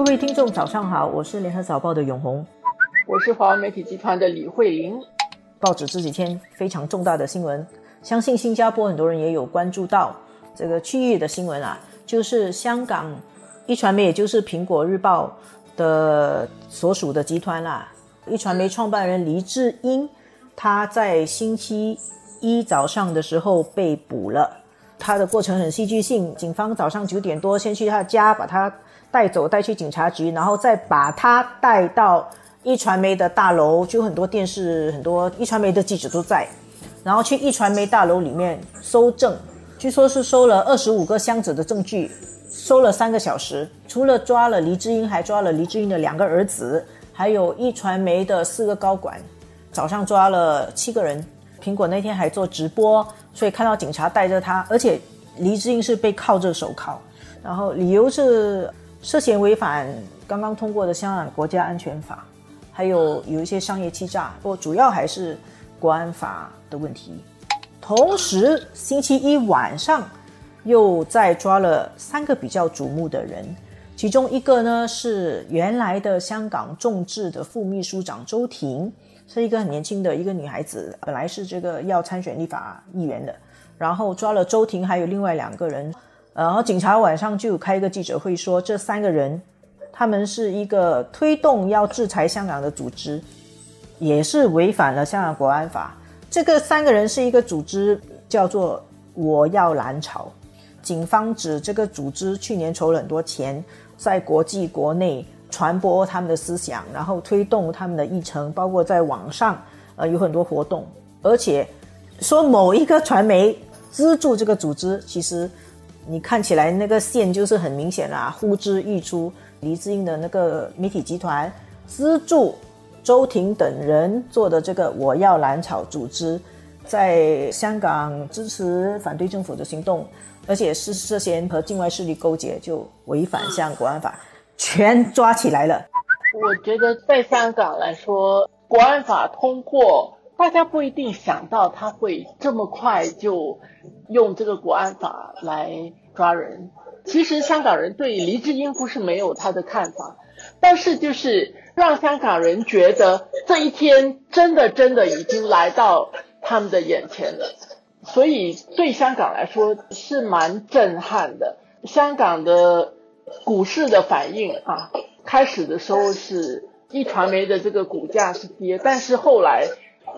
各位听众，早上好，我是联合早报的永红，我是华文媒体集团的李慧玲。报纸这几天非常重大的新闻，相信新加坡很多人也有关注到这个区域的新闻啊，就是香港一传媒，也就是苹果日报的所属的集团啦。一传媒创办人黎智英，他在星期一早上的时候被捕了。他的过程很戏剧性，警方早上九点多先去他的家把他带走，带去警察局，然后再把他带到一传媒的大楼，就很多电视、很多一传媒的记者都在，然后去一传媒大楼里面搜证，据说是收了二十五个箱子的证据，收了三个小时。除了抓了黎智英，还抓了黎智英的两个儿子，还有一传媒的四个高管。早上抓了七个人，苹果那天还做直播。所以看到警察带着他，而且黎智英是被铐着手铐，然后理由是涉嫌违反刚刚通过的香港国家安全法，还有有一些商业欺诈，不过主要还是国安法的问题。同时，星期一晚上又再抓了三个比较瞩目的人，其中一个呢是原来的香港众志的副秘书长周婷。是一个很年轻的一个女孩子，本来是这个要参选立法议员的，然后抓了周婷，还有另外两个人，然后警察晚上就开一个记者会说，这三个人他们是一个推动要制裁香港的组织，也是违反了香港国安法。这个三个人是一个组织，叫做我要蓝潮。警方指这个组织去年筹了很多钱，在国际国内。传播他们的思想，然后推动他们的议程，包括在网上，呃，有很多活动。而且说某一个传媒资助这个组织，其实你看起来那个线就是很明显啦，呼之欲出。黎智英的那个媒体集团资助周婷等人做的这个“我要蓝草”组织，在香港支持反对政府的行动，而且是涉嫌和境外势力勾结，就违反香港国安法。全抓起来了。我觉得在香港来说，国安法通过，大家不一定想到他会这么快就用这个国安法来抓人。其实香港人对黎智英不是没有他的看法，但是就是让香港人觉得这一天真的真的已经来到他们的眼前了，所以对香港来说是蛮震撼的。香港的。股市的反应啊，开始的时候是一传媒的这个股价是跌，但是后来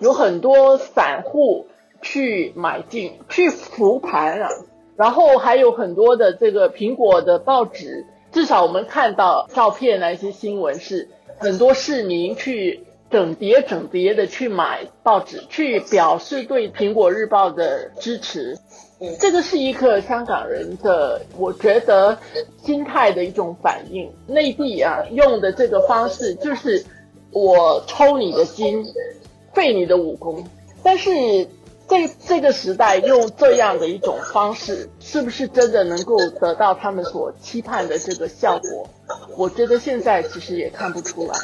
有很多散户去买进去扶盘啊，然后还有很多的这个苹果的报纸，至少我们看到照片那些新闻是很多市民去整叠整叠的去买报纸，去表示对苹果日报的支持。这个是一个香港人的，我觉得心态的一种反应。内地啊用的这个方式就是我抽你的筋，废你的武功。但是这这个时代用这样的一种方式，是不是真的能够得到他们所期盼的这个效果？我觉得现在其实也看不出来。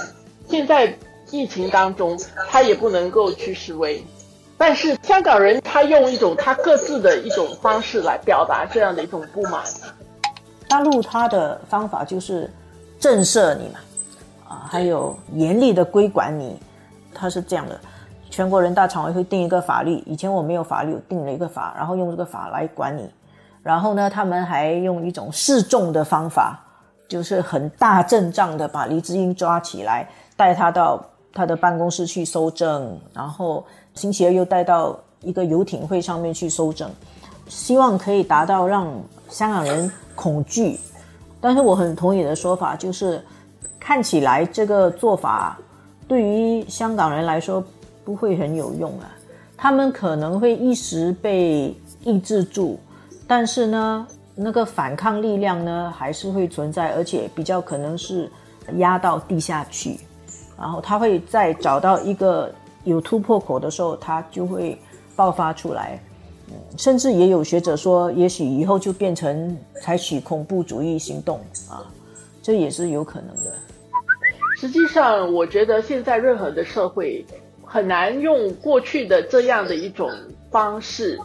现在疫情当中，他也不能够去示威。但是香港人他用一种他各自的一种方式来表达这样的一种不满。大陆他的方法就是震慑你嘛，啊，还有严厉的规管你，他是这样的。全国人大常委会定一个法律，以前我没有法律，定了一个法，然后用这个法来管你。然后呢，他们还用一种示众的方法，就是很大阵仗的把黎智英抓起来，带他到他的办公室去搜证，然后。星期二又带到一个游艇会上面去搜证，希望可以达到让香港人恐惧。但是我很同意的说法就是，看起来这个做法对于香港人来说不会很有用啊。他们可能会一时被抑制住，但是呢，那个反抗力量呢还是会存在，而且比较可能是压到地下去，然后他会再找到一个。有突破口的时候，他就会爆发出来。甚至也有学者说，也许以后就变成采取恐怖主义行动啊，这也是有可能的。实际上，我觉得现在任何的社会很难用过去的这样的一种方式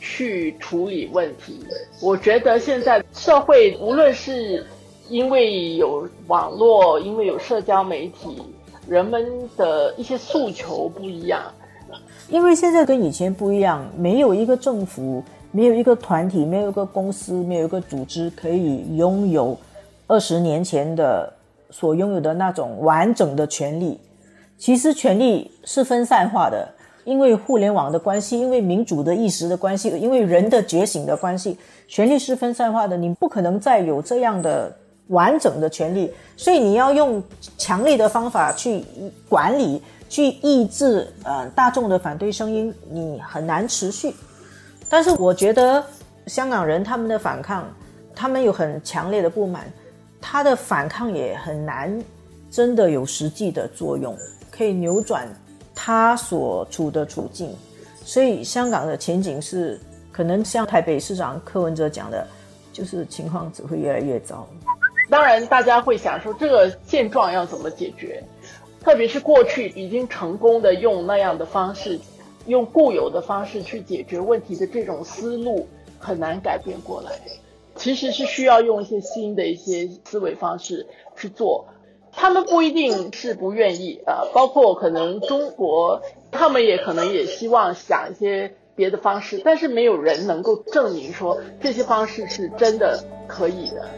去处理问题。我觉得现在社会无论是因为有网络，因为有社交媒体，人们的一些诉求不一样。因为现在跟以前不一样，没有一个政府，没有一个团体，没有一个公司，没有一个组织可以拥有二十年前的所拥有的那种完整的权利。其实权力是分散化的，因为互联网的关系，因为民主的意识的关系，因为人的觉醒的关系，权力是分散化的。你不可能再有这样的完整的权利，所以你要用强力的方法去管理。去抑制呃大众的反对声音，你很难持续。但是我觉得香港人他们的反抗，他们有很强烈的不满，他的反抗也很难真的有实际的作用，可以扭转他所处的处境。所以香港的前景是可能像台北市长柯文哲讲的，就是情况只会越来越糟。当然，大家会想说这个现状要怎么解决？特别是过去已经成功的用那样的方式，用固有的方式去解决问题的这种思路很难改变过来，其实是需要用一些新的一些思维方式去做。他们不一定是不愿意啊，包括可能中国，他们也可能也希望想一些别的方式，但是没有人能够证明说这些方式是真的可以的。